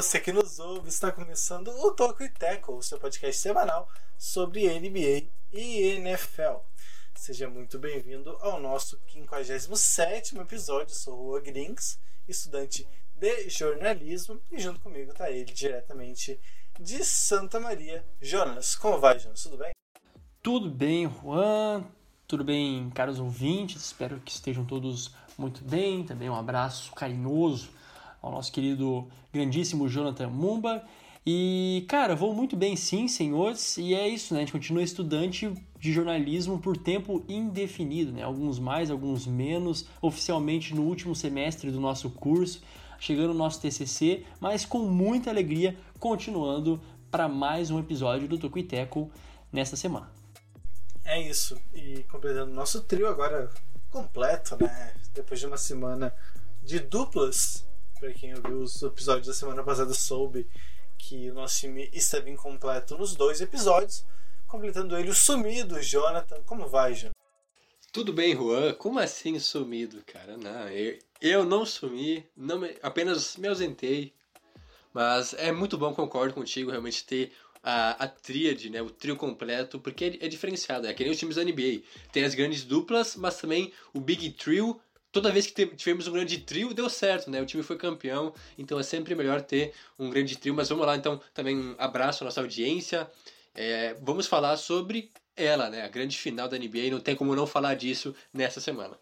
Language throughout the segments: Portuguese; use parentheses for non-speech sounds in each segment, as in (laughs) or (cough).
você que nos ouve, está começando o Tokyo Tackle, seu podcast semanal sobre NBA e NFL. Seja muito bem-vindo ao nosso 57 episódio. Sou o Rua Grinks, estudante de jornalismo, e junto comigo está ele diretamente de Santa Maria, Jonas. Como vai, Jonas? Tudo bem? Tudo bem, Juan? Tudo bem, caros ouvintes? Espero que estejam todos muito bem. Também um abraço carinhoso ao nosso querido grandíssimo Jonathan Mumba. E, cara, vou muito bem sim, senhores. E é isso, né? A gente continua estudante de jornalismo por tempo indefinido, né? Alguns mais, alguns menos. Oficialmente no último semestre do nosso curso, chegando no nosso TCC, mas com muita alegria, continuando para mais um episódio do Tocuiteco nesta semana. É isso. E completando nosso trio agora completo, né? Depois de uma semana de duplas. Para quem ouviu os episódios da semana passada soube que o nosso time estava incompleto nos dois episódios, completando ele o sumido Jonathan. Como vai, Jonathan? Tudo bem, Juan? Como assim sumido, cara? Não, eu, eu não sumi, não me, apenas me ausentei. Mas é muito bom, concordo contigo, realmente ter a, a tríade, né, o trio completo, porque é, é diferenciado, é que nem os times da NBA. Tem as grandes duplas, mas também o Big Trio toda vez que tivemos um grande trio, deu certo, né? O time foi campeão, então é sempre melhor ter um grande trio. Mas vamos lá, então, também um abraço à nossa audiência. É, vamos falar sobre ela, né? A grande final da NBA, não tem como não falar disso nessa semana.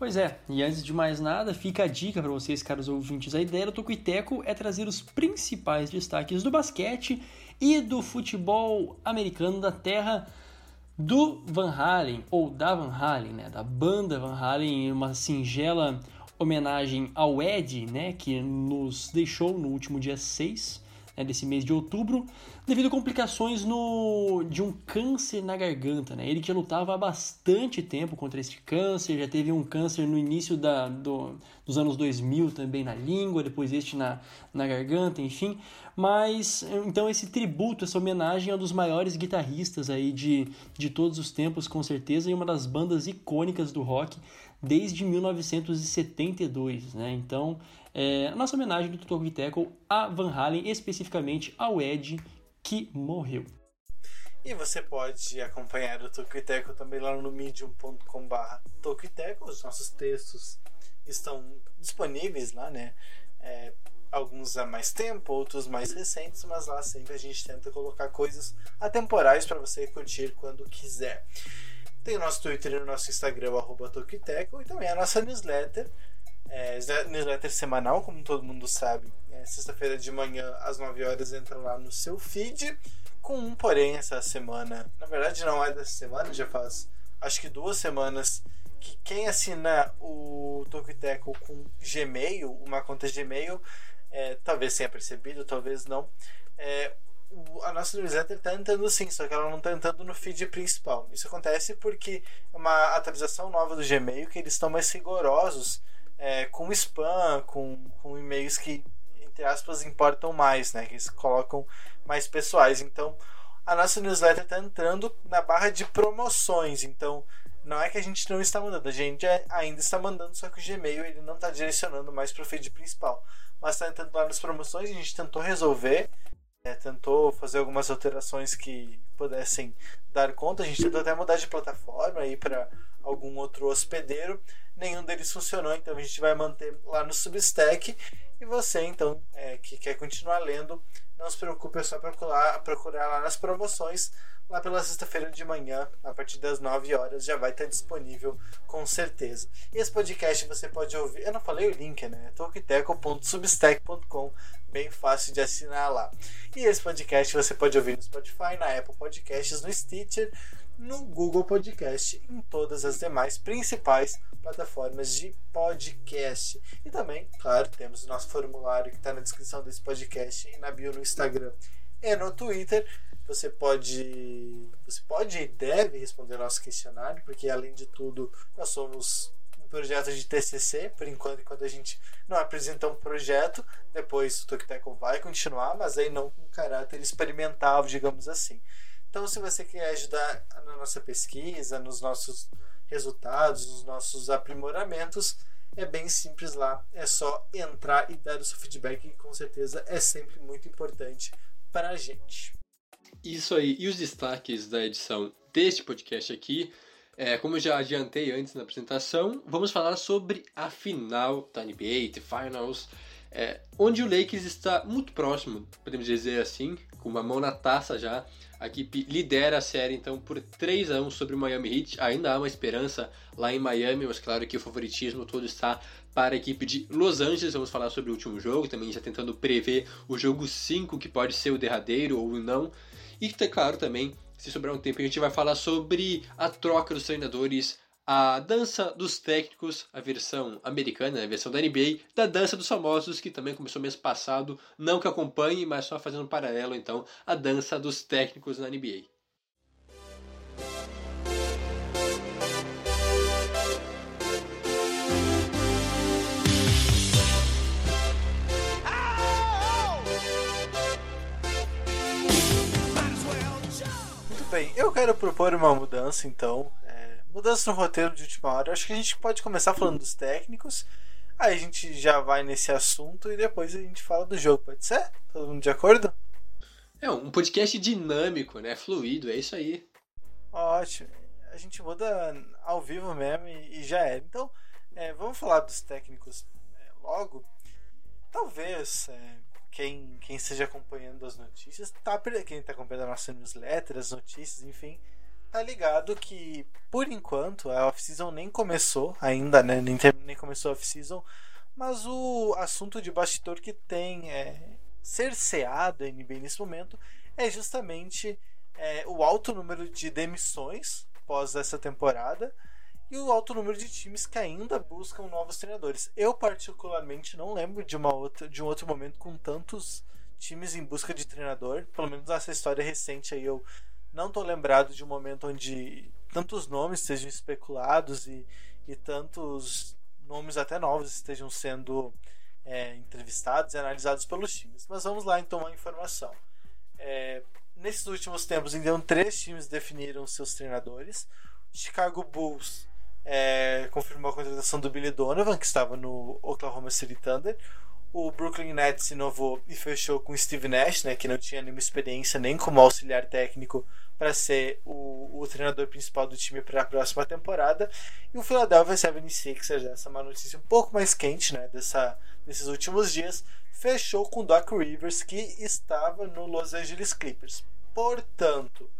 Pois é, e antes de mais nada, fica a dica para vocês, caros ouvintes. A ideia do Tocuiteco é trazer os principais destaques do basquete e do futebol americano da terra do Van Halen, ou da Van Halen, né, da banda Van Halen, uma singela homenagem ao Ed, né, que nos deixou no último dia 6 né, desse mês de outubro, devido a complicações no, de um câncer na garganta. Né? Ele que lutava há bastante tempo contra este câncer, já teve um câncer no início da, do, dos anos 2000 também na língua, depois este na, na garganta, enfim. Mas, então esse tributo, essa homenagem é um dos maiores guitarristas aí de, de todos os tempos, com certeza, e uma das bandas icônicas do rock desde 1972, né? Então, é, a nossa homenagem do Tutor Tackle a Van Halen, especificamente ao Ed, que morreu. E você pode acompanhar o Tokuiteco também lá no medium.com.br Tokuiteco. Os nossos textos estão disponíveis lá, né? É, alguns há mais tempo, outros mais recentes, mas lá sempre a gente tenta colocar coisas atemporais para você curtir quando quiser. Tem o nosso Twitter e o nosso Instagram, arroba e também a nossa newsletter, é, newsletter semanal, como todo mundo sabe. É, Sexta-feira de manhã, às 9 horas, entra lá no seu feed. Com um, porém, essa semana, na verdade não é dessa semana, já faz acho que duas semanas que quem assina o Tokiteco com Gmail, uma conta Gmail, é, talvez tenha percebido, talvez não. É, a nossa newsletter está entrando sim, só que ela não está entrando no feed principal. Isso acontece porque é uma atualização nova do Gmail que eles estão mais rigorosos é, com spam, com, com e-mails que, entre aspas, importam mais, né? Que eles colocam mais pessoais. Então, a nossa newsletter está entrando na barra de promoções. Então, não é que a gente não está mandando, a gente ainda está mandando, só que o Gmail ele não está direcionando mais para o feed principal. Mas está entrando lá nas promoções, a gente tentou resolver é, tentou fazer algumas alterações que pudessem dar conta. A gente tentou até mudar de plataforma aí para algum outro hospedeiro. Nenhum deles funcionou, então a gente vai manter lá no Substack. E você, então, é, que quer continuar lendo, não se preocupe, é só procurar, procurar lá nas promoções. Lá pela sexta-feira de manhã, a partir das 9 horas, já vai estar disponível com certeza. E esse podcast você pode ouvir. Eu não falei o link, né? talkteco.substack.com bem fácil de assinar lá. E esse podcast você pode ouvir no Spotify, na Apple Podcasts, no Stitcher, no Google Podcast, em todas as demais principais plataformas de podcast. E também, claro, temos o nosso formulário que está na descrição desse podcast e na bio no Instagram e no Twitter. Você pode, você pode e deve responder nosso questionário, porque além de tudo, nós somos um projeto de TCC, por enquanto, enquanto a gente não apresenta um projeto, depois o Tokiteco vai continuar, mas aí não com caráter experimental, digamos assim. Então, se você quer ajudar na nossa pesquisa, nos nossos resultados, nos nossos aprimoramentos, é bem simples lá. É só entrar e dar o seu feedback, que com certeza é sempre muito importante para a gente. Isso aí. E os destaques da edição deste podcast aqui, é, como eu já adiantei antes na apresentação, vamos falar sobre a final da NBA, The Finals, é, onde o Lakers está muito próximo, podemos dizer assim, com uma mão na taça já. A equipe lidera a série então por 3 a 1 sobre o Miami Heat. Ainda há uma esperança lá em Miami, mas claro que o favoritismo todo está para a equipe de Los Angeles. Vamos falar sobre o último jogo, também já tentando prever o jogo 5, que pode ser o derradeiro ou não. E claro também, se sobrar um tempo, a gente vai falar sobre a troca dos treinadores a dança dos técnicos, a versão americana, a versão da NBA, da dança dos famosos, que também começou mês passado, não que acompanhe, mas só fazendo um paralelo, então, a dança dos técnicos na NBA. Muito bem, eu quero propor uma mudança então mudança no roteiro de última hora. Acho que a gente pode começar falando dos técnicos. Aí a gente já vai nesse assunto e depois a gente fala do jogo, pode ser? Todo mundo de acordo? É um podcast dinâmico, né? Fluido, é isso aí. Ótimo. A gente muda ao vivo mesmo e, e já era. Então, é, vamos falar dos técnicos é, logo. Talvez é, quem, quem esteja acompanhando as notícias, tá, quem está acompanhando a nossa newsletter, as notícias, enfim, tá ligado que, por enquanto, a off-season nem começou ainda, né? Nem, nem começou a off-season. Mas o assunto de bastidor que tem é, cerceado a NBA nesse momento é justamente é, o alto número de demissões pós essa temporada e o alto número de times que ainda buscam novos treinadores. Eu particularmente não lembro de uma outra de um outro momento com tantos times em busca de treinador, pelo menos nessa história recente aí eu não estou lembrado de um momento onde tantos nomes estejam especulados e, e tantos nomes até novos estejam sendo é, entrevistados e analisados pelos times. Mas vamos lá então a informação. É, nesses últimos tempos, então, três times definiram seus treinadores. O Chicago Bulls é, confirmou a contratação do Billy Donovan, que estava no Oklahoma City Thunder. O Brooklyn Nets inovou e fechou com Steve Nash, né, que não tinha nenhuma experiência nem como auxiliar técnico para ser o, o, treinador principal do time para a próxima temporada. E o Philadelphia 76ers, essa é uma notícia um pouco mais quente né, dessa, desses últimos dias, fechou com Doc Rivers, que estava no Los Angeles Clippers. Portanto,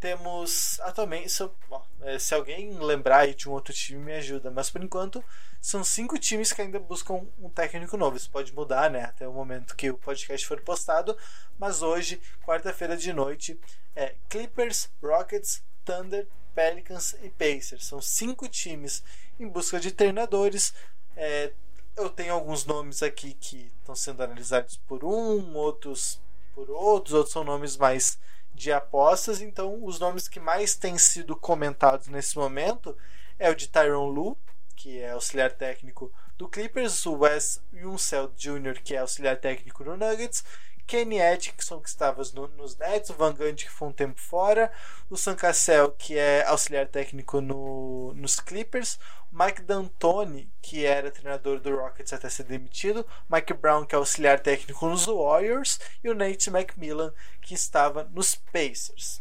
temos atualmente. Se, bom, é, se alguém lembrar de um outro time, me ajuda. Mas por enquanto, são cinco times que ainda buscam um técnico novo. Isso pode mudar, né? Até o momento que o podcast for postado. Mas hoje, quarta-feira de noite, é Clippers, Rockets, Thunder, Pelicans e Pacers. São cinco times em busca de treinadores. É, eu tenho alguns nomes aqui que estão sendo analisados por um, outros por outros, outros são nomes mais de apostas. Então, os nomes que mais têm sido comentados nesse momento é o de Tyron Lu, que é auxiliar técnico do Clippers, o Wes Unseld Jr., que é auxiliar técnico do Nuggets, Kenny Atkinson, que estava no, nos Nets, o Van Gundy, que foi um tempo fora, o Sam Cassell, que é auxiliar técnico no, nos Clippers, Mike D'Antoni, que era treinador do Rockets até ser demitido, Mike Brown, que é auxiliar técnico nos Warriors, e o Nate McMillan, que estava nos Pacers.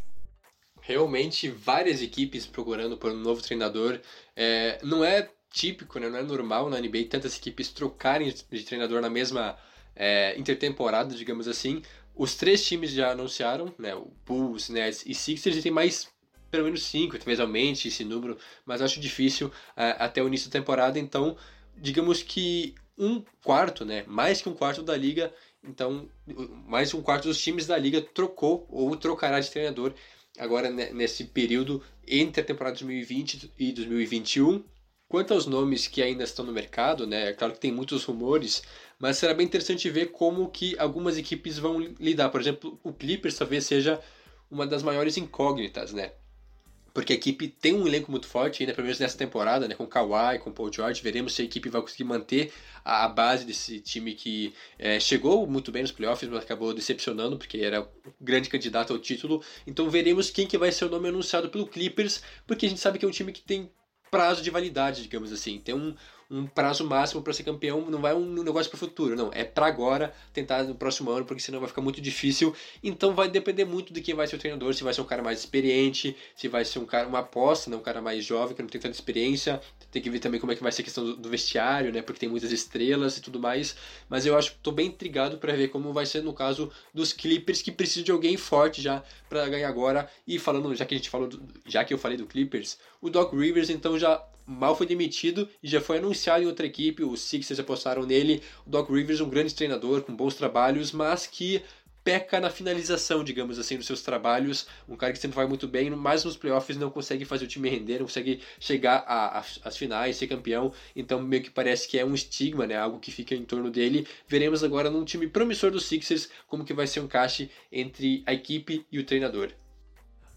Realmente, várias equipes procurando por um novo treinador. É, não é típico, né? não é normal na NBA tantas equipes trocarem de treinador na mesma é, intertemporada, digamos assim. Os três times já anunciaram, né? O Bulls, Nets e Sixers, e tem mais pelo menos cinco, talvez aumente esse número, mas acho difícil é, até o início da temporada, então digamos que um quarto, né? Mais que um quarto da liga, então mais um quarto dos times da liga trocou ou trocará de treinador agora nesse período entre a temporada 2020 e 2021. Quanto aos nomes que ainda estão no mercado, né? É claro que tem muitos rumores, mas será bem interessante ver como que algumas equipes vão lidar. Por exemplo, o Clippers talvez seja uma das maiores incógnitas, né? porque a equipe tem um elenco muito forte ainda, pelo menos nessa temporada, né, com Kawhi, com Paul George, veremos se a equipe vai conseguir manter a, a base desse time que é, chegou muito bem nos playoffs, mas acabou decepcionando, porque era grande candidato ao título, então veremos quem que vai ser o nome anunciado pelo Clippers, porque a gente sabe que é um time que tem prazo de validade, digamos assim, tem um, um prazo máximo para ser campeão, não vai um negócio para o futuro, não. É para agora, tentar no próximo ano, porque senão vai ficar muito difícil. Então vai depender muito de quem vai ser o treinador, se vai ser um cara mais experiente, se vai ser um cara uma aposta, né, um cara mais jovem que não tem tanta experiência. Tem que ver também como é que vai ser a questão do, do vestiário, né, porque tem muitas estrelas e tudo mais. Mas eu acho que tô bem intrigado para ver como vai ser no caso dos Clippers que precisam de alguém forte já para ganhar agora. E falando, já que a gente falou, do, já que eu falei do Clippers, o Doc Rivers então já mal foi demitido e já foi anunciado em outra equipe. Os Sixers apostaram nele. O Doc Rivers, um grande treinador com bons trabalhos, mas que peca na finalização, digamos assim, dos seus trabalhos. Um cara que sempre vai muito bem, mas nos playoffs não consegue fazer o time render, não consegue chegar às finais, ser campeão. Então, meio que parece que é um estigma, né? Algo que fica em torno dele. Veremos agora num time promissor dos Sixers como que vai ser um encaixe entre a equipe e o treinador.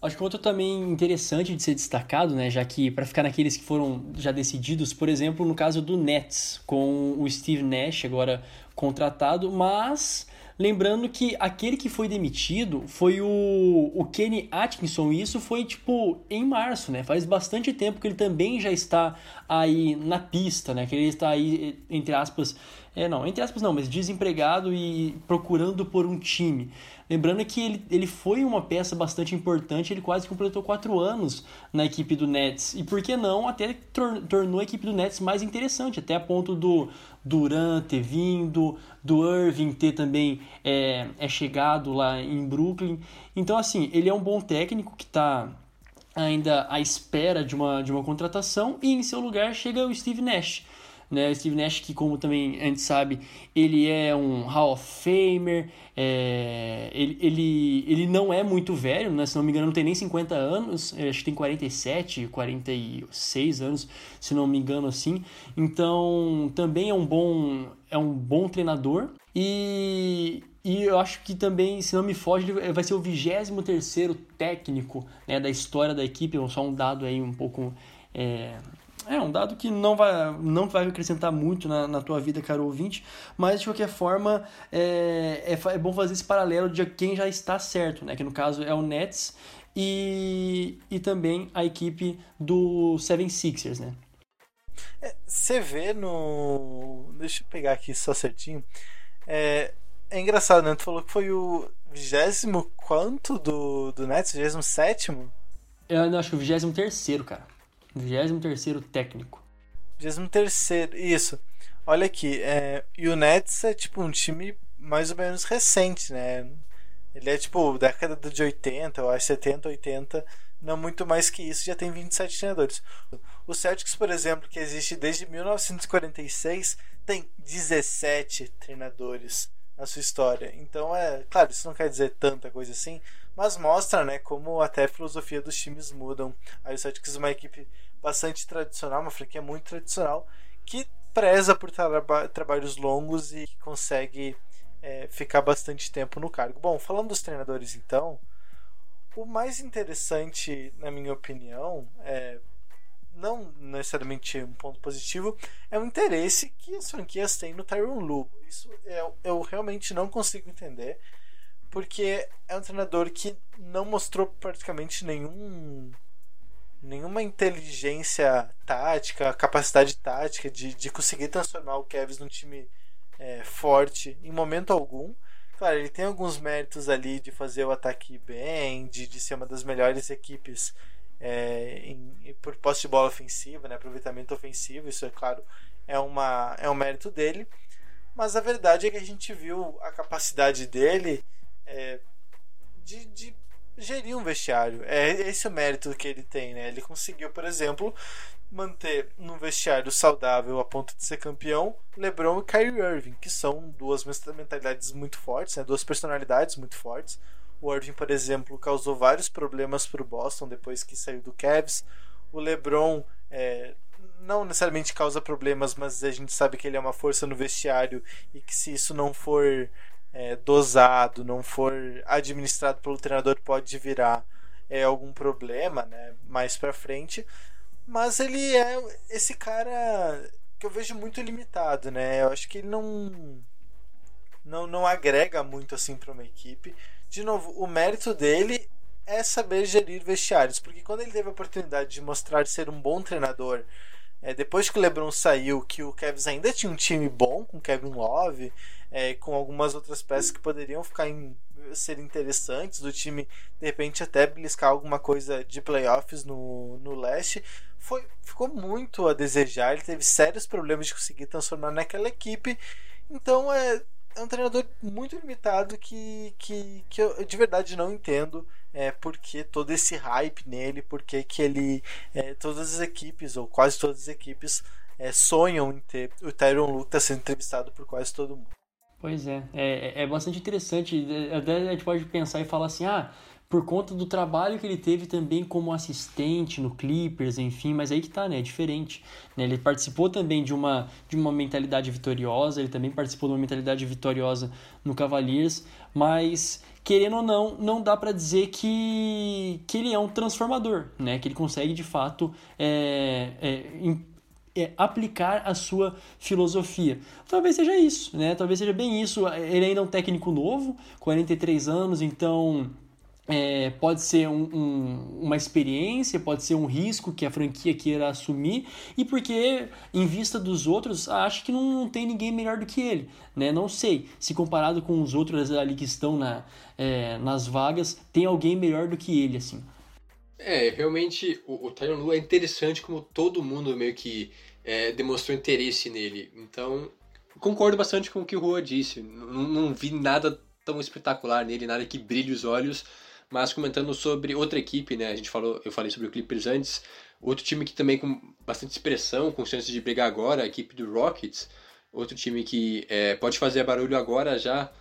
Acho que outro também interessante de ser destacado, né, já que para ficar naqueles que foram já decididos, por exemplo, no caso do Nets, com o Steve Nash agora contratado, mas lembrando que aquele que foi demitido foi o, o Kenny Atkinson, e isso foi tipo em março, né? Faz bastante tempo que ele também já está aí na pista, né? Que ele está aí, entre aspas, é, não, entre aspas não, mas desempregado e procurando por um time. Lembrando que ele, ele foi uma peça bastante importante, ele quase completou quatro anos na equipe do Nets. E por que não, até tor tornou a equipe do Nets mais interessante, até a ponto do Durant ter vindo, do Irving ter também é, é chegado lá em Brooklyn. Então, assim, ele é um bom técnico que está ainda à espera de uma, de uma contratação e em seu lugar chega o Steve Nash né? Steve Nash, que como também a gente sabe, ele é um Hall of Famer, é, ele, ele, ele não é muito velho, né? se não me engano, não tem nem 50 anos, acho que tem 47, 46 anos, se não me engano assim. Então, também é um bom, é um bom treinador. E, e eu acho que também, se não me foge, ele vai ser o 23 técnico né, da história da equipe. Só um dado aí um pouco é, é um dado que não vai, não vai acrescentar muito na, na tua vida, caro ouvinte, mas de qualquer forma é, é, é bom fazer esse paralelo de quem já está certo, né? que no caso é o Nets e, e também a equipe do Seven Sixers. Né? É, você vê no. Deixa eu pegar aqui só certinho. É, é engraçado, né? Tu falou que foi o vigésimo quanto do, do Nets? Vigésimo sétimo? Eu acho que o vigésimo terceiro, cara. 23 técnico. 23 isso. Olha aqui, é, e o Nets é tipo um time mais ou menos recente, né? Ele é tipo década de 80, eu acho 70, 80, não muito mais que isso, já tem 27 treinadores. O Celtics, por exemplo, que existe desde 1946, tem 17 treinadores na sua história. Então é, claro, isso não quer dizer tanta coisa assim, mas mostra, né, como até a filosofia dos times mudam. Aí o Celtics é uma equipe bastante tradicional, uma franquia muito tradicional, que preza por traba trabalhos longos e consegue é, ficar bastante tempo no cargo. Bom, falando dos treinadores então, o mais interessante, na minha opinião, é não necessariamente um ponto positivo, é o interesse que as franquias têm no Tyron Lu. Isso eu, eu realmente não consigo entender porque é um treinador que não mostrou praticamente nenhum nenhuma inteligência tática, capacidade tática de, de conseguir transformar o Cavs num time é, forte em momento algum. Claro, ele tem alguns méritos ali de fazer o ataque bem, de, de ser uma das melhores equipes é, em, por posse de bola ofensiva, né, aproveitamento ofensivo, isso é claro, é, uma, é um mérito dele. Mas a verdade é que a gente viu a capacidade dele é, de, de gerir um vestiário. É esse o mérito que ele tem, né? Ele conseguiu, por exemplo, manter um vestiário saudável a ponto de ser campeão LeBron e Kyrie Irving, que são duas mentalidades muito fortes, né? duas personalidades muito fortes. O Irving, por exemplo, causou vários problemas para o Boston depois que saiu do Cavs. O LeBron é, não necessariamente causa problemas, mas a gente sabe que ele é uma força no vestiário e que se isso não for é, dosado, não for administrado pelo treinador, pode virar é, algum problema né, mais pra frente. Mas ele é esse cara que eu vejo muito limitado, né? Eu acho que ele não não, não agrega muito assim para uma equipe. De novo, o mérito dele é saber gerir vestiários, porque quando ele teve a oportunidade de mostrar ser um bom treinador, é, depois que o LeBron saiu, que o Cavs ainda tinha um time bom com Kevin Love, é, com algumas outras peças que poderiam ficar em, ser interessantes do time, de repente até beliscar alguma coisa de playoffs no, no leste, foi, ficou muito a desejar. Ele teve sérios problemas de conseguir transformar naquela equipe. Então é, é um treinador muito limitado que, que, que eu de verdade não entendo é, por que todo esse hype nele, por que, que ele. É, todas as equipes, ou quase todas as equipes, é, sonham em ter o Tyron Luke tá sendo entrevistado por quase todo mundo. Pois é, é, é bastante interessante. Até a gente pode pensar e falar assim: ah, por conta do trabalho que ele teve também como assistente no Clippers, enfim, mas aí que tá, né? É diferente. Né? Ele participou também de uma, de uma mentalidade vitoriosa, ele também participou de uma mentalidade vitoriosa no Cavaliers, mas querendo ou não, não dá para dizer que, que ele é um transformador, né? Que ele consegue de fato é, é, é, aplicar a sua filosofia. Talvez seja isso, né? Talvez seja bem isso. Ele ainda é um técnico novo, 43 anos, então é, pode ser um, um, uma experiência, pode ser um risco que a franquia queira assumir, e porque, em vista dos outros, acho que não, não tem ninguém melhor do que ele. Né? Não sei, se comparado com os outros ali que estão na, é, nas vagas, tem alguém melhor do que ele, assim. É, realmente o, o Tyron Lu é interessante como todo mundo meio que é, demonstrou interesse nele. Então, concordo bastante com o que o Rua disse. Não, não vi nada tão espetacular nele, nada que brilhe os olhos, mas comentando sobre outra equipe, né? A gente falou, eu falei sobre o Clippers antes. Outro time que também com bastante expressão, com chances de brigar agora, a equipe do Rockets. Outro time que é, pode fazer barulho agora já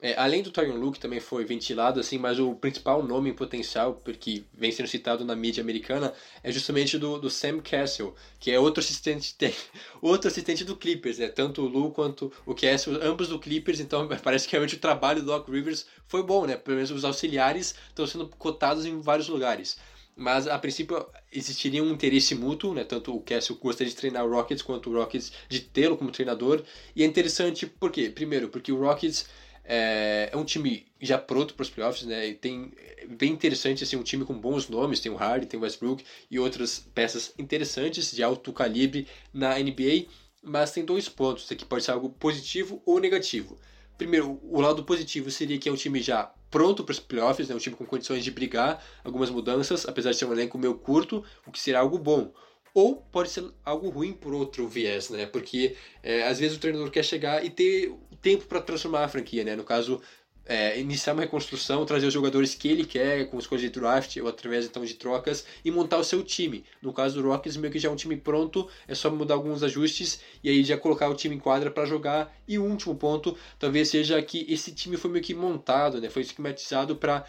é, além do Tyron Luke também foi ventilado assim, mas o principal nome em potencial, porque vem sendo citado na mídia americana, é justamente do, do Sam Castle, que é outro assistente tem, (laughs) outro assistente do Clippers, né? Tanto o Lu quanto o Castle, ambos do Clippers, então (laughs) parece que realmente o trabalho do Doc Rivers foi bom, né? Pelo menos os auxiliares estão sendo cotados em vários lugares. Mas a princípio existiria um interesse mútuo, né? Tanto o Castle gostaria de treinar o Rockets quanto o Rockets de tê-lo como treinador. E é interessante por quê? Primeiro, porque o Rockets é, é um time já pronto para os playoffs, né? E tem é bem interessante assim um time com bons nomes, tem o Harden, tem o Westbrook e outras peças interessantes de alto calibre na NBA, mas tem dois pontos aqui pode ser algo positivo ou negativo. Primeiro, o lado positivo seria que é um time já pronto para os playoffs, né? um time com condições de brigar, algumas mudanças, apesar de ser um elenco meio curto, o que será algo bom ou pode ser algo ruim por outro viés, né? Porque é, às vezes o treinador quer chegar e ter tempo para transformar a franquia, né? No caso, é, iniciar uma reconstrução, trazer os jogadores que ele quer, com escolha de draft ou através então de trocas, e montar o seu time. No caso do Rockets, meio que já é um time pronto, é só mudar alguns ajustes e aí já colocar o time em quadra para jogar. E o último ponto talvez seja que esse time foi meio que montado, né? foi esquematizado para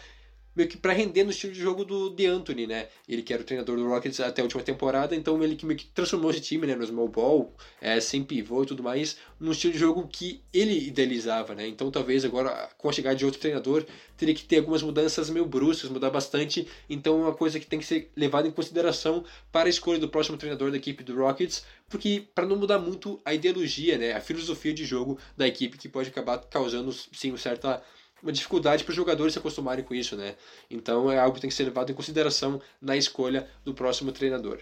meio que para render no estilo de jogo do de Anthony, né? Ele que era o treinador do Rockets até a última temporada, então ele que meio que transformou esse time, né, no small ball, é, sem pivô e tudo mais, num estilo de jogo que ele idealizava, né? Então talvez agora com a chegada de outro treinador teria que ter algumas mudanças meio bruscas, mudar bastante. Então é uma coisa que tem que ser levada em consideração para a escolha do próximo treinador da equipe do Rockets, porque para não mudar muito a ideologia, né, a filosofia de jogo da equipe que pode acabar causando sim uma certa uma dificuldade para os jogadores se acostumarem com isso, né? Então é algo que tem que ser levado em consideração na escolha do próximo treinador.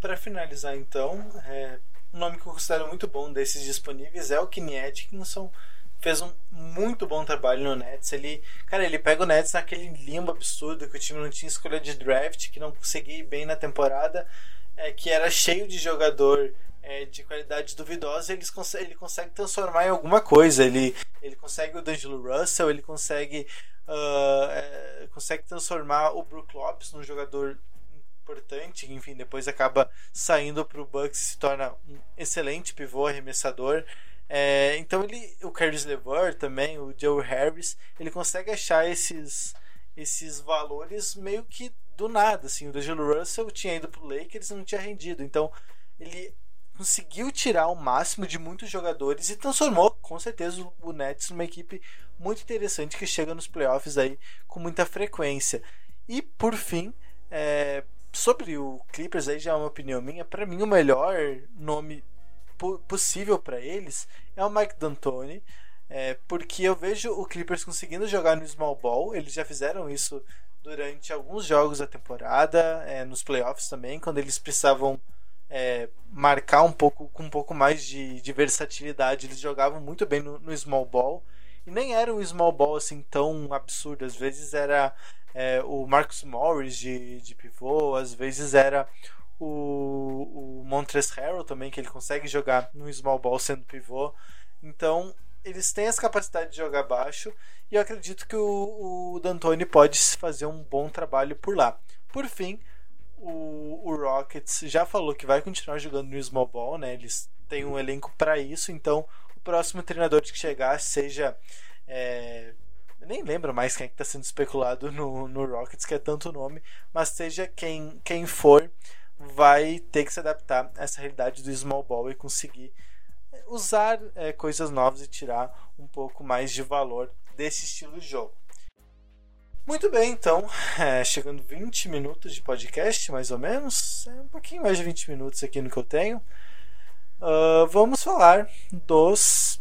Para finalizar, então, é, um nome que eu considero muito bom desses disponíveis é o Kenny Atkinson. Fez um muito bom trabalho no Nets. Ele, cara, ele pega o Nets naquele limbo absurdo que o time não tinha escolha de draft, que não conseguia ir bem na temporada, é, que era cheio de jogador é, de qualidade duvidosa, ele consegue, ele consegue transformar em alguma coisa. Ele, ele consegue o D'Angelo Russell, ele consegue, uh, é, consegue transformar o Brook Lopes num jogador importante, enfim, depois acaba saindo para o Bucks se torna um excelente pivô arremessador. É, então ele, o Caris LeVert também, o Joe Harris, ele consegue achar esses esses valores meio que do nada, assim, o D'Angelo Russell tinha ido pro Lakers e não tinha rendido, então ele conseguiu tirar o máximo de muitos jogadores e transformou, com certeza, o Nets numa equipe muito interessante que chega nos playoffs aí com muita frequência. E por fim, é, sobre o Clippers aí já é uma opinião minha, para mim o melhor nome possível para eles é o Mike D'Antoni, é, porque eu vejo o Clippers conseguindo jogar no small ball, eles já fizeram isso durante alguns jogos da temporada, é, nos playoffs também, quando eles precisavam é, marcar um pouco com um pouco mais de, de versatilidade, eles jogavam muito bem no, no, small ball. E nem era um small ball assim tão absurdo, às vezes era é, o Marcus Morris de, de pivô, às vezes era o, o Montrezl Harrell também, que ele consegue jogar no small ball sendo pivô. Então, eles têm essa capacidade de jogar baixo. E eu acredito que o, o D'Antoni pode fazer um bom trabalho por lá. Por fim, o, o Rockets já falou que vai continuar jogando no small ball, né? Eles têm um elenco para isso, então o próximo treinador que chegar seja é, nem lembro mais quem é está sendo especulado no, no Rockets, que é tanto nome, mas seja quem, quem for, vai ter que se adaptar a essa realidade do small ball e conseguir usar é, coisas novas e tirar um pouco mais de valor desse estilo de jogo. Muito bem, então, é, chegando 20 minutos de podcast, mais ou menos, é um pouquinho mais de 20 minutos aqui no que eu tenho. Uh, vamos falar dos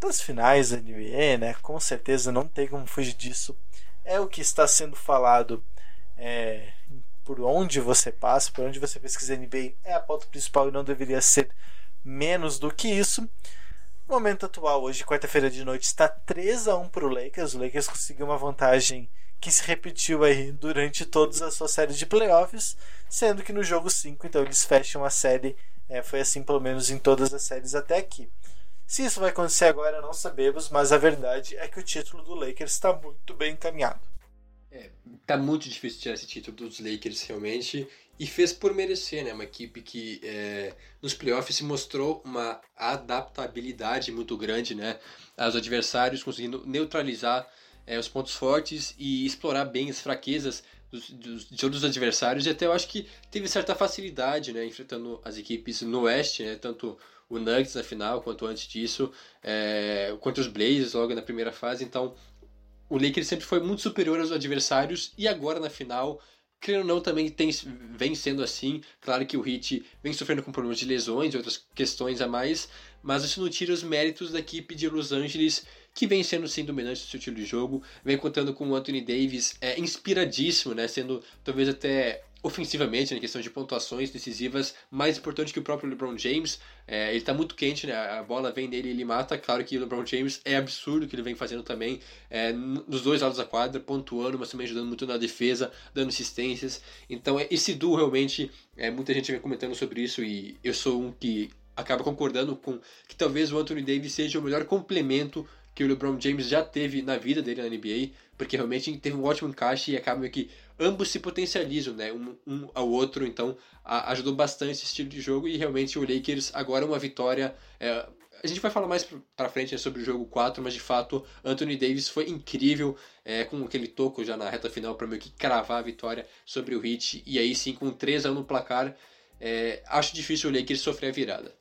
das finais da NBA, né? Com certeza não tem como fugir disso. É o que está sendo falado é, por onde você passa, por onde você pesquisa NBA, é a pauta principal e não deveria ser menos do que isso. No momento atual, hoje, quarta-feira de noite, está 3 a 1 para o Lakers. O Lakers conseguiu uma vantagem que se repetiu aí durante todas as suas séries de playoffs, sendo que no jogo 5, então eles fecham a série. É, foi assim pelo menos em todas as séries até aqui. Se isso vai acontecer agora, não sabemos, mas a verdade é que o título do Lakers está muito bem encaminhado. É, tá muito difícil tirar esse título dos Lakers realmente e fez por merecer, né? Uma equipe que é, nos playoffs se mostrou uma adaptabilidade muito grande, né? Aos adversários, conseguindo neutralizar é, os pontos fortes e explorar bem as fraquezas dos, dos, de outros adversários. E até eu acho que teve certa facilidade, né? Enfrentando as equipes no Oeste, né? Tanto o Nuggets na final, quanto antes disso, é, contra os Blazers logo na primeira fase. Então, o Lakers sempre foi muito superior aos adversários e agora na final, creio ou não, também tem, vem sendo assim. Claro que o Heat vem sofrendo com problemas de lesões e outras questões a mais, mas isso não tira os méritos da equipe de Los Angeles que vem sendo sim dominante no seu estilo de jogo, vem contando com o Anthony Davis é, inspiradíssimo, né, sendo talvez até ofensivamente, na questão de pontuações decisivas, mais importante que o próprio LeBron James. É, ele está muito quente, né? A bola vem nele e ele mata. Claro que o LeBron James é absurdo o que ele vem fazendo também é, nos dois lados da quadra, pontuando, mas também ajudando muito na defesa, dando assistências. Então, é, esse duo realmente, é, muita gente vem comentando sobre isso e eu sou um que acaba concordando com que talvez o Anthony Davis seja o melhor complemento que o LeBron James já teve na vida dele na NBA, porque realmente teve um ótimo encaixe e acaba que ambos se potencializam, né, um, um ao outro, então a, ajudou bastante esse estilo de jogo e realmente o Lakers agora uma vitória. É, a gente vai falar mais pra frente né, sobre o jogo 4, mas de fato Anthony Davis foi incrível é, com aquele toco já na reta final para meio que cravar a vitória sobre o Heat e aí sim com 3 a 1 no placar. É, acho difícil o Lakers sofrer a virada.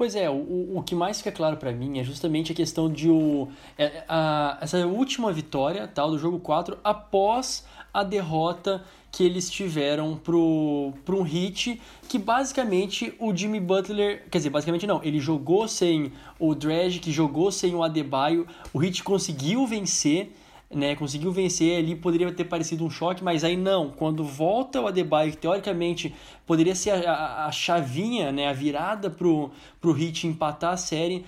Pois é, o, o que mais fica claro para mim é justamente a questão de o, é, a, essa última vitória tal do jogo 4 após a derrota que eles tiveram pro, pro um hit que basicamente o Jimmy Butler, quer dizer, basicamente não, ele jogou sem o Dredge, que jogou sem o Adebayo, o hit conseguiu vencer né, conseguiu vencer ali, poderia ter parecido um choque, mas aí não, quando volta o Adebayo, que teoricamente poderia ser a, a, a chavinha, né, a virada pro, pro Heat empatar a série,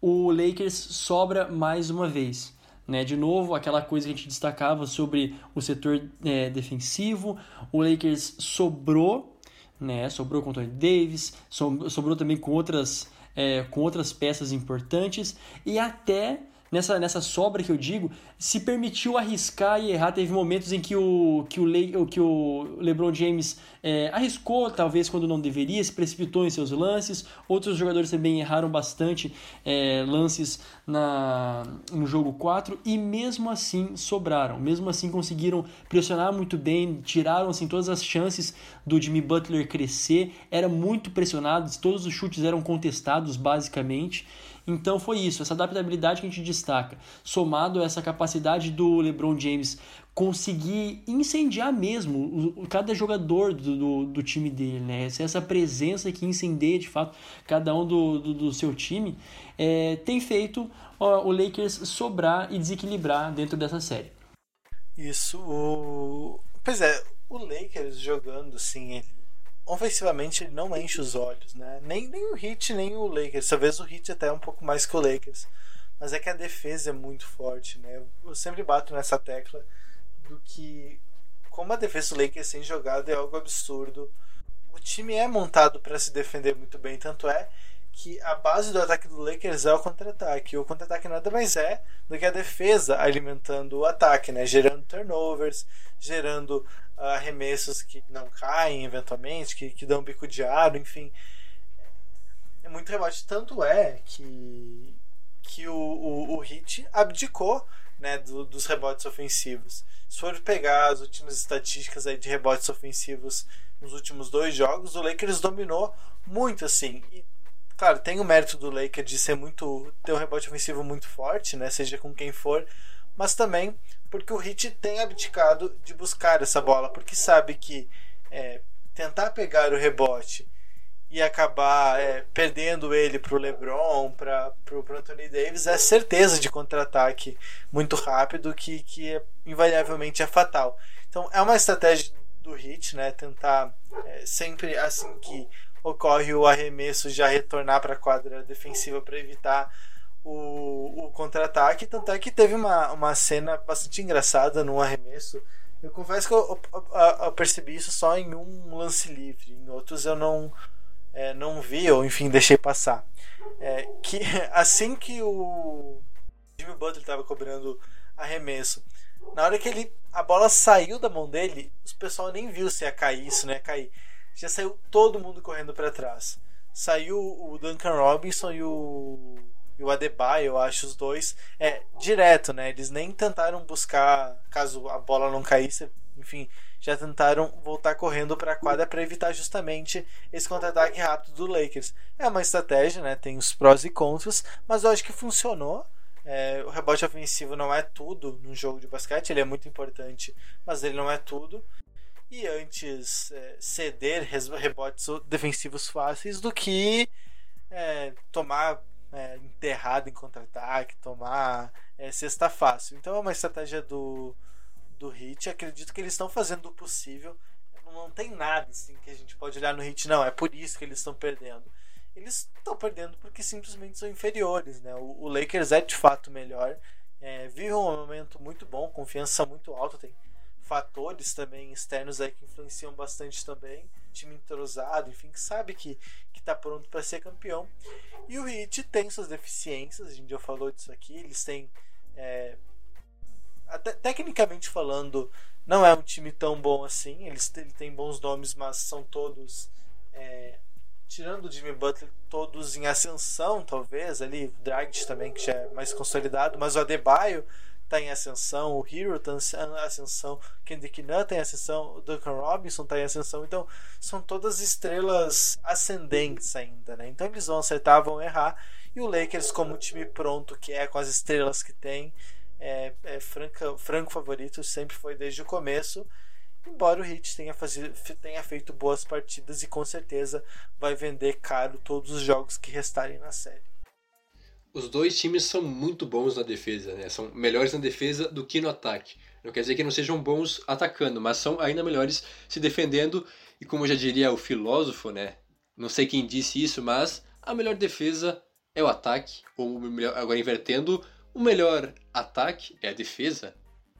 o Lakers sobra mais uma vez. Né? De novo, aquela coisa que a gente destacava sobre o setor é, defensivo, o Lakers sobrou, né? sobrou com o Tony Davis, sobrou também com outras, é, com outras peças importantes, e até nessa, nessa sobra que eu digo, se permitiu arriscar e errar. Teve momentos em que o, que o, Le, que o LeBron James é, arriscou, talvez quando não deveria, se precipitou em seus lances. Outros jogadores também erraram bastante é, lances na, no jogo 4 e mesmo assim sobraram. Mesmo assim conseguiram pressionar muito bem, tiraram assim, todas as chances do Jimmy Butler crescer. Era muito pressionado, todos os chutes eram contestados basicamente. Então foi isso, essa adaptabilidade que a gente destaca, somado a essa capacidade do LeBron James conseguir incendiar mesmo o, cada jogador do, do, do, time dele, né? Essa presença que incendeia de fato cada um do, do, do seu time é, tem feito ó, o Lakers sobrar e desequilibrar dentro dessa série. Isso, o... pois é, o Lakers jogando assim, ele ofensivamente ele não enche os olhos, né? Nem, nem o Heat, nem o Lakers. Talvez o Heat até um pouco mais que o Lakers. Mas é que a defesa é muito forte, né? Eu sempre bato nessa tecla do que como a defesa do Lakers sem jogado é algo absurdo. O time é montado para se defender muito bem, tanto é que a base do ataque do Lakers é o contra-ataque. O contra-ataque nada mais é do que a defesa alimentando o ataque, né? gerando turnovers, gerando uh, arremessos que não caem eventualmente, que, que dão bico de aro, enfim. É muito rebote. Tanto é que, que o, o, o Hit abdicou né, do, dos rebotes ofensivos. Se for pegar as últimas estatísticas aí de rebotes ofensivos nos últimos dois jogos, o Lakers dominou muito assim. E Claro, tem o mérito do Lakers de ser muito. ter um rebote ofensivo muito forte, né? Seja com quem for. Mas também porque o Heat tem abdicado de buscar essa bola, porque sabe que é, tentar pegar o rebote e acabar é, perdendo ele para o LeBron, para o Anthony Davis, é certeza de contra-ataque muito rápido que, que é, invariavelmente é fatal. Então é uma estratégia do Heat, né? Tentar é, sempre assim que ocorre o arremesso já retornar para a quadra defensiva para evitar o, o contra-ataque. Tanto é que teve uma, uma cena bastante engraçada no arremesso. Eu confesso que eu, eu, eu, percebi isso só em um lance livre, em outros eu não, é, não vi, ou enfim, deixei passar. É, que (laughs) assim que o Jimmy Butler estava cobrando arremesso, na hora que ele a bola saiu da mão dele, o pessoal nem viu se ia cair, isso ia cair já saiu todo mundo correndo para trás. Saiu o Duncan Robinson e o, e o Adebayo, eu acho, os dois, é direto, né? Eles nem tentaram buscar, caso a bola não caísse, enfim, já tentaram voltar correndo para a quadra para evitar justamente esse contra-ataque rápido do Lakers. É uma estratégia, né? Tem os prós e contras, mas eu acho que funcionou. É, o rebote ofensivo não é tudo num jogo de basquete, ele é muito importante, mas ele não é tudo e antes é, ceder rebotes defensivos fáceis do que é, tomar é, enterrado em contra-ataque, tomar é, cesta fácil. Então é uma estratégia do, do Hit. Acredito que eles estão fazendo o possível. Não tem nada assim que a gente pode olhar no Hit, não. É por isso que eles estão perdendo. Eles estão perdendo porque simplesmente são inferiores. Né? O, o Lakers é de fato melhor. É, vive um momento muito bom, confiança muito alta. Tem fatores também externos aí que influenciam bastante também. Time entrosado, enfim, que sabe que está pronto para ser campeão. E o Heat tem suas deficiências, a gente já falou disso aqui. Eles têm. É, até, tecnicamente falando, não é um time tão bom assim. Eles ele tem bons nomes, mas são todos. É, tirando o Jimmy Butler, todos em ascensão, talvez. Ali, Dragic também, que já é mais consolidado, mas o Adebayo está em ascensão, o Hero está em ascensão, Kendrick Nunn está em ascensão, o Duncan Robinson está em ascensão. Então, são todas estrelas ascendentes ainda, né? Então, eles vão acertar, vão errar. E o Lakers, como time pronto que é, com as estrelas que tem, é, é franca, franco favorito, sempre foi desde o começo. Embora o Heat tenha, fazido, tenha feito boas partidas e com certeza vai vender caro todos os jogos que restarem na série os dois times são muito bons na defesa, né? São melhores na defesa do que no ataque. Não quer dizer que não sejam bons atacando, mas são ainda melhores se defendendo. E como já diria o filósofo, né? Não sei quem disse isso, mas a melhor defesa é o ataque. Ou agora invertendo, o melhor ataque é a defesa.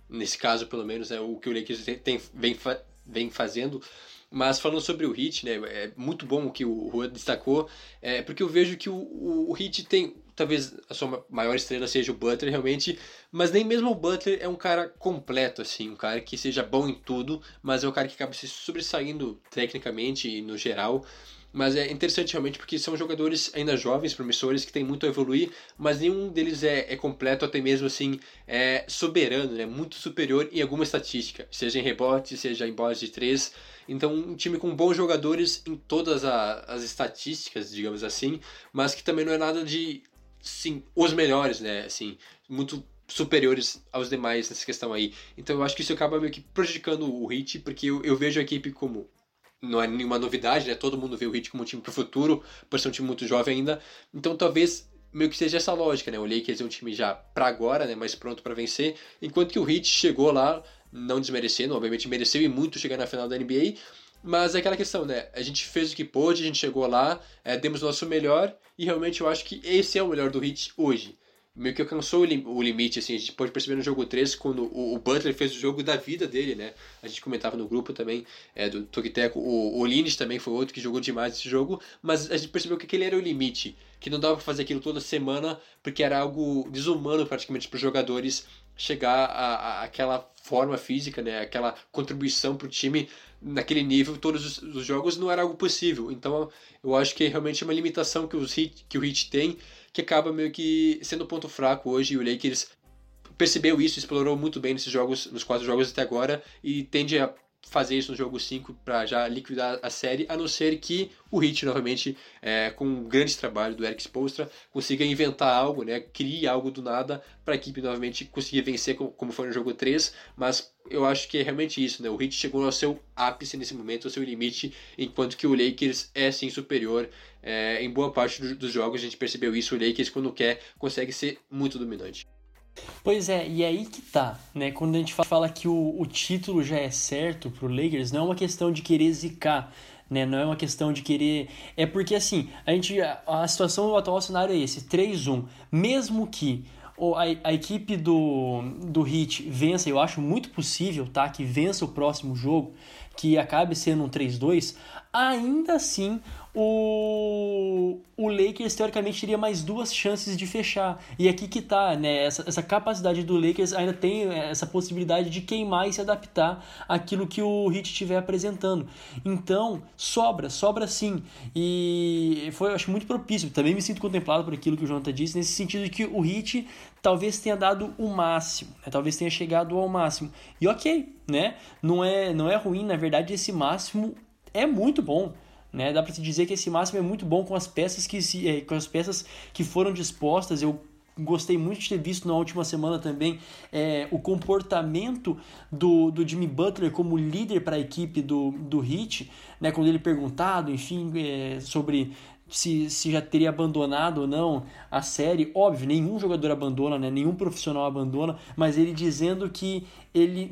Nesse caso, pelo menos, é o que o Lakers tem vem, vem fazendo mas falando sobre o Hit, né, é muito bom o que o Juan destacou, é, porque eu vejo que o, o, o Hit tem, talvez a sua maior estrela seja o Butler realmente, mas nem mesmo o Butler é um cara completo assim, um cara que seja bom em tudo, mas é um cara que acaba se sobressaindo tecnicamente e no geral. Mas é interessante realmente porque são jogadores ainda jovens, promissores, que têm muito a evoluir, mas nenhum deles é, é completo, até mesmo assim, é soberano, né? muito superior em alguma estatística, seja em rebote, seja em bolas de três. Então, um time com bons jogadores em todas a, as estatísticas, digamos assim, mas que também não é nada de, sim, os melhores, né? Assim, muito superiores aos demais nessa questão aí. Então, eu acho que isso acaba meio que prejudicando o Heat, porque eu, eu vejo a equipe como não é nenhuma novidade, né? Todo mundo vê o Heat como um time pro futuro, por ser um time muito jovem ainda. Então talvez meio que seja essa lógica, né? O Lakers é um time já para agora, né? Mais pronto para vencer, enquanto que o Heat chegou lá, não desmerecendo, obviamente mereceu e muito chegar na final da NBA. Mas é aquela questão, né? A gente fez o que pôde, a gente chegou lá, é, demos o nosso melhor, e realmente eu acho que esse é o melhor do Heat hoje meio que alcançou o, lim o, limite, assim, a gente pode perceber no jogo 3, quando o, o, Butler fez o jogo da vida dele, né, a gente comentava no grupo também, é, do Tokiteco, o, o também foi outro que jogou demais esse jogo, mas a gente percebeu que aquele era o limite, que não dava pra fazer aquilo toda semana, porque era algo desumano praticamente para os jogadores chegar a, a, aquela forma física, né, aquela contribuição para o time naquele nível, todos os, os, jogos não era algo possível, então eu acho que realmente é uma limitação que, os hit, que o Heat tem, que acaba meio que sendo o ponto fraco hoje. E o Lakers percebeu isso, explorou muito bem nesses jogos, nos quatro jogos até agora, e tende a fazer isso no jogo 5 para já liquidar a série, a não ser que o Heat, novamente, é, com um grande trabalho do Eric Spolstra, consiga inventar algo, né, crie algo do nada para a equipe novamente conseguir vencer como foi no jogo 3, mas eu acho que é realmente isso, né, o Heat chegou ao seu ápice nesse momento, ao seu limite, enquanto que o Lakers é sim superior é, em boa parte dos jogos, a gente percebeu isso, o Lakers quando quer consegue ser muito dominante. Pois é, e aí que tá, né? Quando a gente fala que o, o título já é certo pro Lakers, não é uma questão de querer zicar, né? Não é uma questão de querer. É porque assim, a gente. A situação do atual cenário é esse: 3-1. Mesmo que a, a equipe do, do Heat vença, eu acho muito possível, tá? Que vença o próximo jogo, que acabe sendo um 3-2, ainda assim o, o Lakers teoricamente teria mais duas chances de fechar. E aqui que tá, né? Essa, essa capacidade do Lakers ainda tem essa possibilidade de queimar e se adaptar àquilo que o Heat estiver apresentando. Então, sobra, sobra sim. E foi, eu acho, muito propício. Também me sinto contemplado por aquilo que o Jonathan disse, nesse sentido de que o Heat talvez tenha dado o máximo, né? talvez tenha chegado ao máximo. E ok, né? Não é, não é ruim, na verdade, esse máximo é muito bom. Né? Dá para se dizer que esse máximo é muito bom com as peças que se, é, com as peças que foram dispostas. Eu gostei muito de ter visto na última semana também é, o comportamento do, do Jimmy Butler como líder para a equipe do, do Heat, né? quando ele perguntado, enfim, é, sobre se, se já teria abandonado ou não a série. Óbvio, nenhum jogador abandona, né? nenhum profissional abandona, mas ele dizendo que ele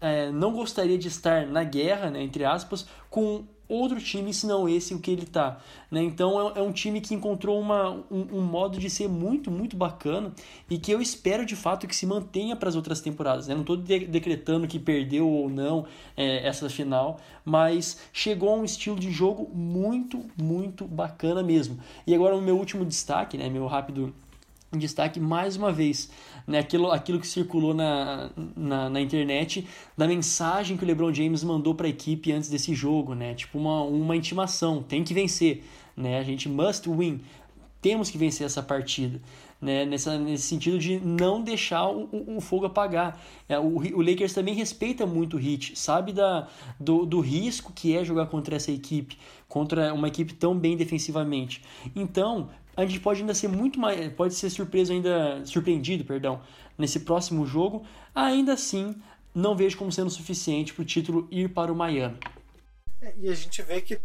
é, não gostaria de estar na guerra, né, entre aspas, com outro time senão esse o que ele tá. Né? Então é, é, um time que encontrou uma, um, um, modo de ser muito, muito bacana e que eu espero de fato que se mantenha para as outras temporadas. Né? Não estou de decretando que perdeu ou não é, essa final, mas chegou a um estilo de jogo muito, muito bacana mesmo. E agora o meu último destaque, né? meu rápido destaque mais uma vez né, aquilo, aquilo que circulou na, na, na, internet da mensagem que o LeBron James mandou para a equipe antes desse jogo, né? Tipo uma, uma intimação, tem que vencer, né? A gente must win, temos que vencer essa partida. Né, nessa, nesse sentido de não deixar o, o, o fogo apagar. É, o, o, Lakers também respeita muito o Heat, sabe da, do, do risco que é jogar contra essa equipe, contra uma equipe tão bem defensivamente. Então, a gente pode ainda ser muito mais, pode ser surpreso ainda, surpreendido, perdão, nesse próximo jogo. Ainda assim, não vejo como sendo suficiente para o título ir para o Miami. É, e a gente vê que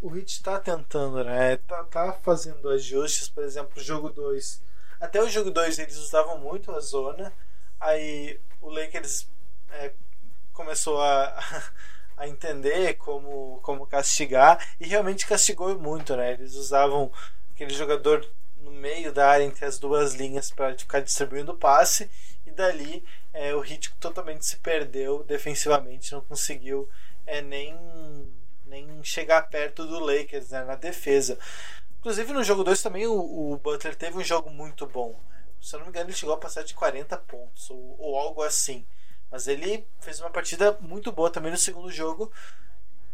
o Heat está tentando, né? Tá, tá fazendo ajustes, por exemplo, o jogo 2. Até o jogo 2 eles usavam muito a zona, aí o Lakers é, começou a, (laughs) a entender como, como castigar e realmente castigou muito, né? Eles usavam aquele jogador no meio da área entre as duas linhas para ficar distribuindo o passe e dali é, o ritmo totalmente se perdeu defensivamente, não conseguiu é, nem, nem chegar perto do Lakers né, na defesa. Inclusive no jogo 2 também o, o, Butler teve um jogo muito bom. Se eu não me engano, ele chegou a passar de 40 pontos ou, ou algo assim. Mas ele fez uma partida muito boa também no segundo jogo,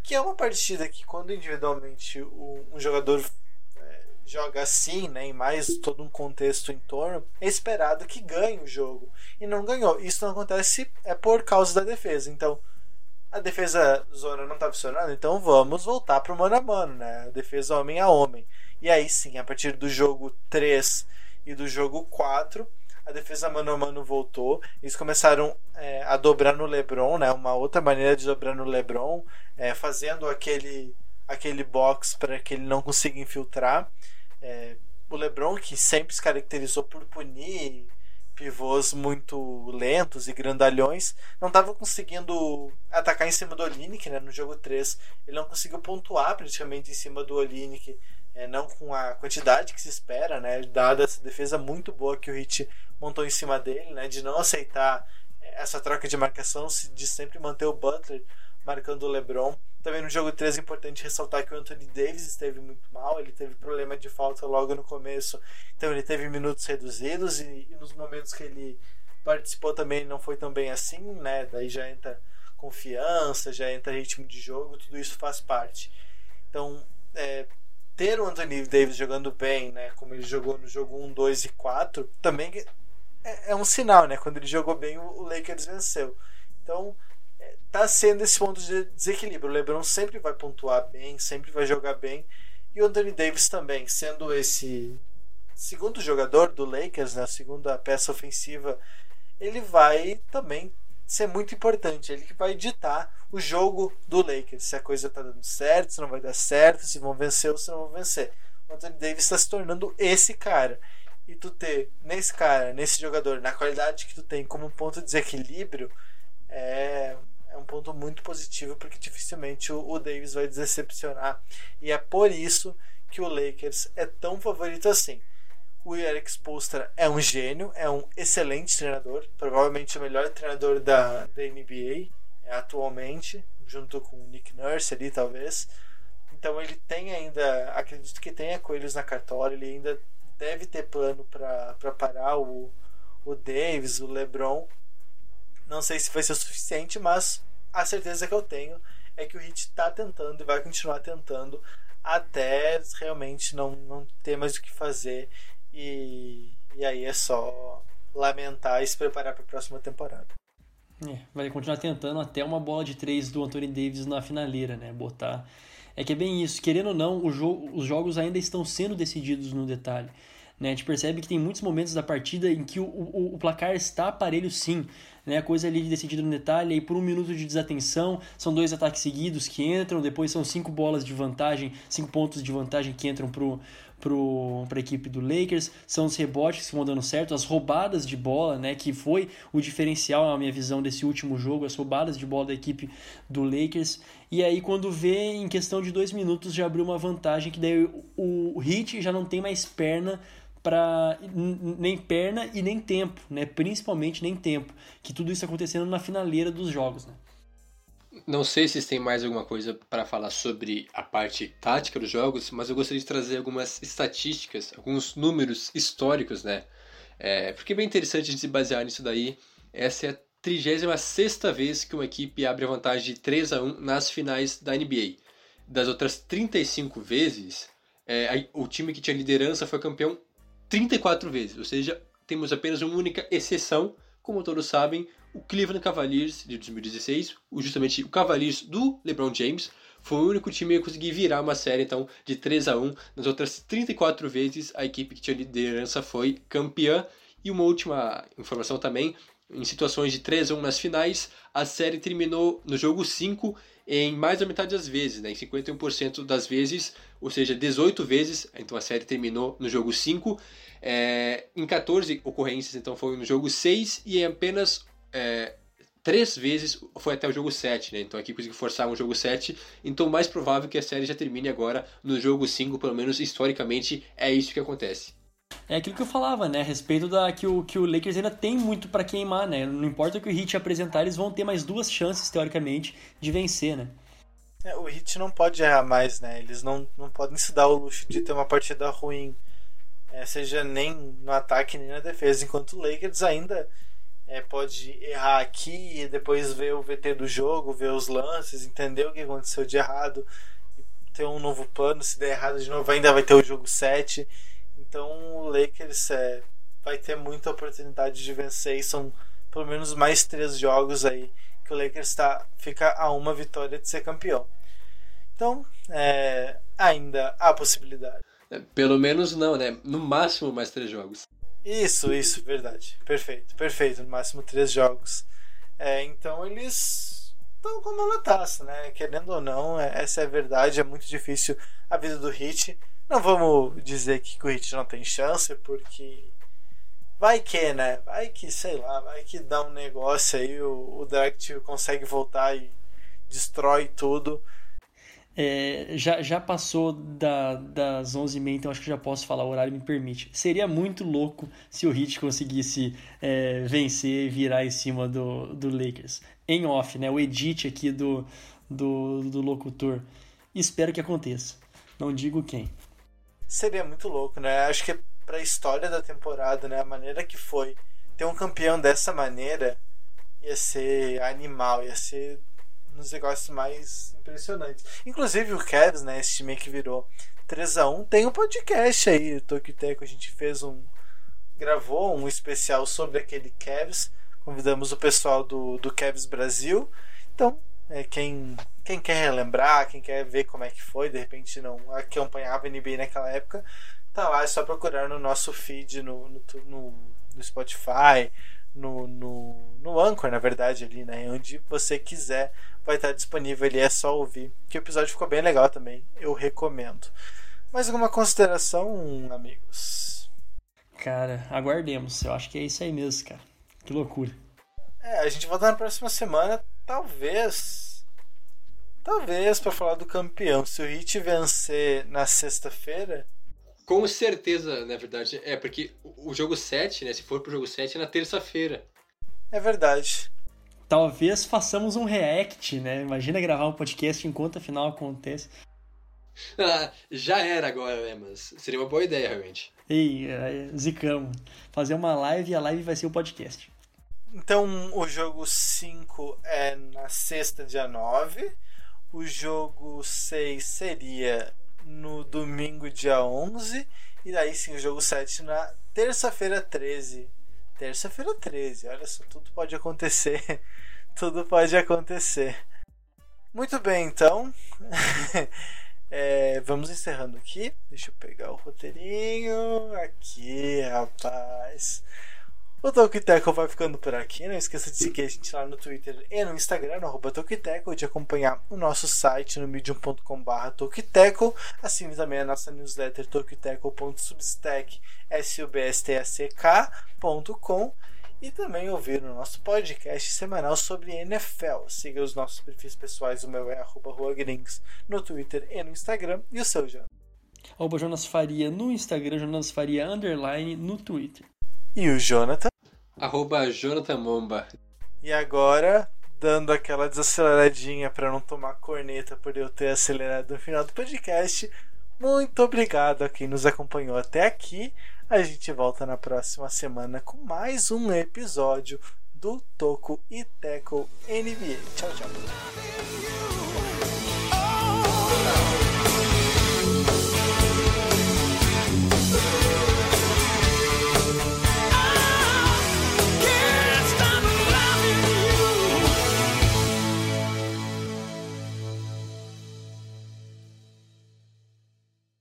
que é uma partida que quando individualmente um jogador joga assim, né, em mais todo um contexto em torno, é esperado que ganhe o jogo. E não ganhou. Isso não acontece é por causa da defesa. Então, a defesa zona não está funcionando, então vamos voltar para o mano a mano, né? A defesa homem a homem. E aí sim, a partir do jogo 3 e do jogo 4, a defesa mano a mano voltou. Eles começaram é, a dobrar no LeBron, né? Uma outra maneira de dobrar no LeBron, é, fazendo aquele aquele box para que ele não consiga infiltrar. É, o LeBron que sempre se caracterizou por punir pivôs muito lentos e grandalhões, não estava conseguindo atacar em cima do Olinick, né? No jogo 3, ele não conseguiu pontuar praticamente em cima do Olinick, é, não com a quantidade que se espera, né? Dada essa defesa muito boa que o Hit montou em cima dele, né? De não aceitar é, essa troca de marcação, de sempre manter o Butler marcando o LeBron. Também no jogo 3 é importante ressaltar que o Anthony Davis esteve muito mal, ele teve problema de falta logo no começo, então ele teve minutos reduzidos e, e nos momentos que ele participou também não foi tão bem assim, né? Daí já entra confiança, já entra ritmo de jogo, tudo isso faz parte. Então, é, ter o Anthony Davis jogando bem, né, como ele jogou no jogo 1, 2 e 4, também é, é um sinal, né? Quando ele jogou bem, o Lakers venceu. Então, tá sendo esse ponto de desequilíbrio. O LeBron sempre vai pontuar bem, sempre vai jogar bem. E o Anthony Davis também, sendo esse segundo jogador do Lakers, né, a segunda peça ofensiva, ele vai também ser muito importante. Ele que vai ditar o jogo do Lakers. Se a coisa tá dando certo, se não vai dar certo, se vão vencer ou se não vão vencer. O Anthony Davis está se tornando esse cara. E tu ter nesse cara, nesse jogador, na qualidade que tu tem como ponto de desequilíbrio, é é um ponto muito positivo porque dificilmente o, o Davis vai decepcionar e é por isso que o Lakers é tão favorito assim. O Eric Spoelstra é um gênio, é um excelente treinador, provavelmente o melhor treinador da, da NBA é, atualmente, junto com o Nick Nurse ali talvez. Então ele tem ainda, acredito que tenha coelhos na cartola, ele ainda deve ter plano para parar o, o Davis, o LeBron não sei se vai ser o suficiente, mas a certeza que eu tenho é que o Hit está tentando e vai continuar tentando até realmente não, não ter mais o que fazer. E, e aí é só lamentar e se preparar para a próxima temporada. É, vai continuar tentando até uma bola de três do Anthony Davis na finaleira, né? Botar. É que é bem isso, querendo ou não, o jogo, os jogos ainda estão sendo decididos no detalhe. Né? A gente percebe que tem muitos momentos da partida em que o, o, o placar está aparelho sim, né? Coisa ali decidida no detalhe, aí por um minuto de desatenção, são dois ataques seguidos que entram, depois são cinco bolas de vantagem, cinco pontos de vantagem que entram pro para a equipe do Lakers, são os rebotes que vão dando certo, as roubadas de bola, né, que foi o diferencial na minha visão desse último jogo, as roubadas de bola da equipe do Lakers. E aí quando vê em questão de dois minutos já abriu uma vantagem que daí o, o Heat já não tem mais perna para nem perna e nem tempo, né? Principalmente nem tempo, que tudo isso acontecendo na finaleira dos jogos, né? Não sei se tem mais alguma coisa para falar sobre a parte tática dos jogos, mas eu gostaria de trazer algumas estatísticas, alguns números históricos, né? É, porque é bem interessante a gente se basear nisso daí. Essa é a 36 vez que uma equipe abre a vantagem de 3 a 1 nas finais da NBA. Das outras 35 vezes, é, o time que tinha liderança foi campeão 34 vezes, ou seja, temos apenas uma única exceção, como todos sabem, o Cleveland Cavaliers de 2016, justamente o Cavaliers do LeBron James, foi o único time a conseguir virar uma série então de 3 a 1 nas outras 34 vezes a equipe que tinha liderança foi campeã. E uma última informação também, em situações de 3 a 1 nas finais, a série terminou no jogo 5 em mais da metade das vezes, né? em 51% das vezes, ou seja, 18 vezes, então a série terminou no jogo 5. É, em 14 ocorrências, então foi no jogo 6 e em apenas é, 3 vezes foi até o jogo 7, né? Então aqui conseguiu forçar um jogo 7, então mais provável que a série já termine agora no jogo 5, pelo menos historicamente é isso que acontece. É aquilo que eu falava, né? A respeito da que o, que o Lakers ainda tem muito para queimar, né? Não importa o que o Heat apresentar, eles vão ter mais duas chances, teoricamente, de vencer, né? É, o Heat não pode errar mais, né? Eles não, não podem se dar o luxo de ter uma partida ruim, é, seja nem no ataque nem na defesa, enquanto o Lakers ainda é, pode errar aqui e depois ver o VT do jogo, ver os lances, entender o que aconteceu de errado, ter um novo plano. Se der errado de novo, ainda vai ter o jogo 7. Então o Lakers é, vai ter muita oportunidade de vencer e são pelo menos mais três jogos aí que o Lakers tá, fica a uma vitória de ser campeão. Então, é, ainda há possibilidade. É, pelo menos não, né? No máximo mais três jogos. Isso, isso, verdade. Perfeito, perfeito. No máximo três jogos. É, então eles estão com a mão na taça, né? Querendo ou não, é, essa é a verdade. É muito difícil a vida do Hit. Não vamos dizer que o Hit não tem chance, porque Vai que, né? Vai que, sei lá, vai que dá um negócio aí, o, o Direct consegue voltar e destrói tudo. É, já, já passou da, das 11h30, então acho que já posso falar, o horário me permite. Seria muito louco se o Heat conseguisse é, vencer e virar em cima do, do Lakers. Em off, né? O edit aqui do, do, do locutor. Espero que aconteça. Não digo quem. Seria muito louco, né? Acho que para a história da temporada, né? A maneira que foi ter um campeão dessa maneira ia ser animal, ia ser um dos negócios mais impressionantes. Inclusive o Cavs, né? Esse time que virou 3 a 1 tem um podcast aí, o Tokiteco. A gente fez um. gravou um especial sobre aquele Cavs. Convidamos o pessoal do, do Cavs Brasil. Então, é, quem, quem quer relembrar, quem quer ver como é que foi, de repente não acompanhava a NBA naquela época, tá lá, é só procurar no nosso feed no, no, no, no Spotify, no, no, no Anchor, na verdade, ali, né? Onde você quiser vai estar disponível ali, é só ouvir. Que o episódio ficou bem legal também, eu recomendo. Mais alguma consideração, amigos? Cara, aguardemos. Eu acho que é isso aí mesmo, cara. Que loucura. É, a gente volta na próxima semana, talvez. Talvez para falar do campeão. Se o Hit vencer na sexta-feira, com certeza, na verdade. É, porque o jogo 7, né? Se for pro jogo 7, é na terça-feira. É verdade. Talvez façamos um react, né? Imagina gravar um podcast enquanto a final acontece. Ah, já era agora, né? Mas seria uma boa ideia, realmente. Ei, é, zicamos. Fazer uma live e a live vai ser o podcast. Então, o jogo 5 é na sexta, dia 9. O jogo 6 seria no domingo, dia 11. E daí sim, o jogo 7 na terça-feira 13. Terça-feira 13, olha só, tudo pode acontecer. (laughs) tudo pode acontecer. Muito bem, então. (laughs) é, vamos encerrando aqui. Deixa eu pegar o roteirinho. Aqui, rapaz. O Tokiteco vai ficando por aqui. Não esqueça de seguir a gente lá no Twitter e no Instagram, no arroba de acompanhar o nosso site no medium.com.br Tokiteco. Assine também a nossa newsletter tokiteco.substack.com e também ouvir o nosso podcast semanal sobre NFL. Siga os nossos perfis pessoais, o meu é arroba no Twitter e no Instagram, e o seu, Jonas? Arroba Jonas Faria no Instagram, Jonas Faria underline no Twitter. E o Jonathan? Arroba Jonathan Momba. E agora, dando aquela desaceleradinha para não tomar corneta por eu ter acelerado no final do podcast. Muito obrigado a quem nos acompanhou até aqui. A gente volta na próxima semana com mais um episódio do Toco e Teco NBA. Tchau, tchau.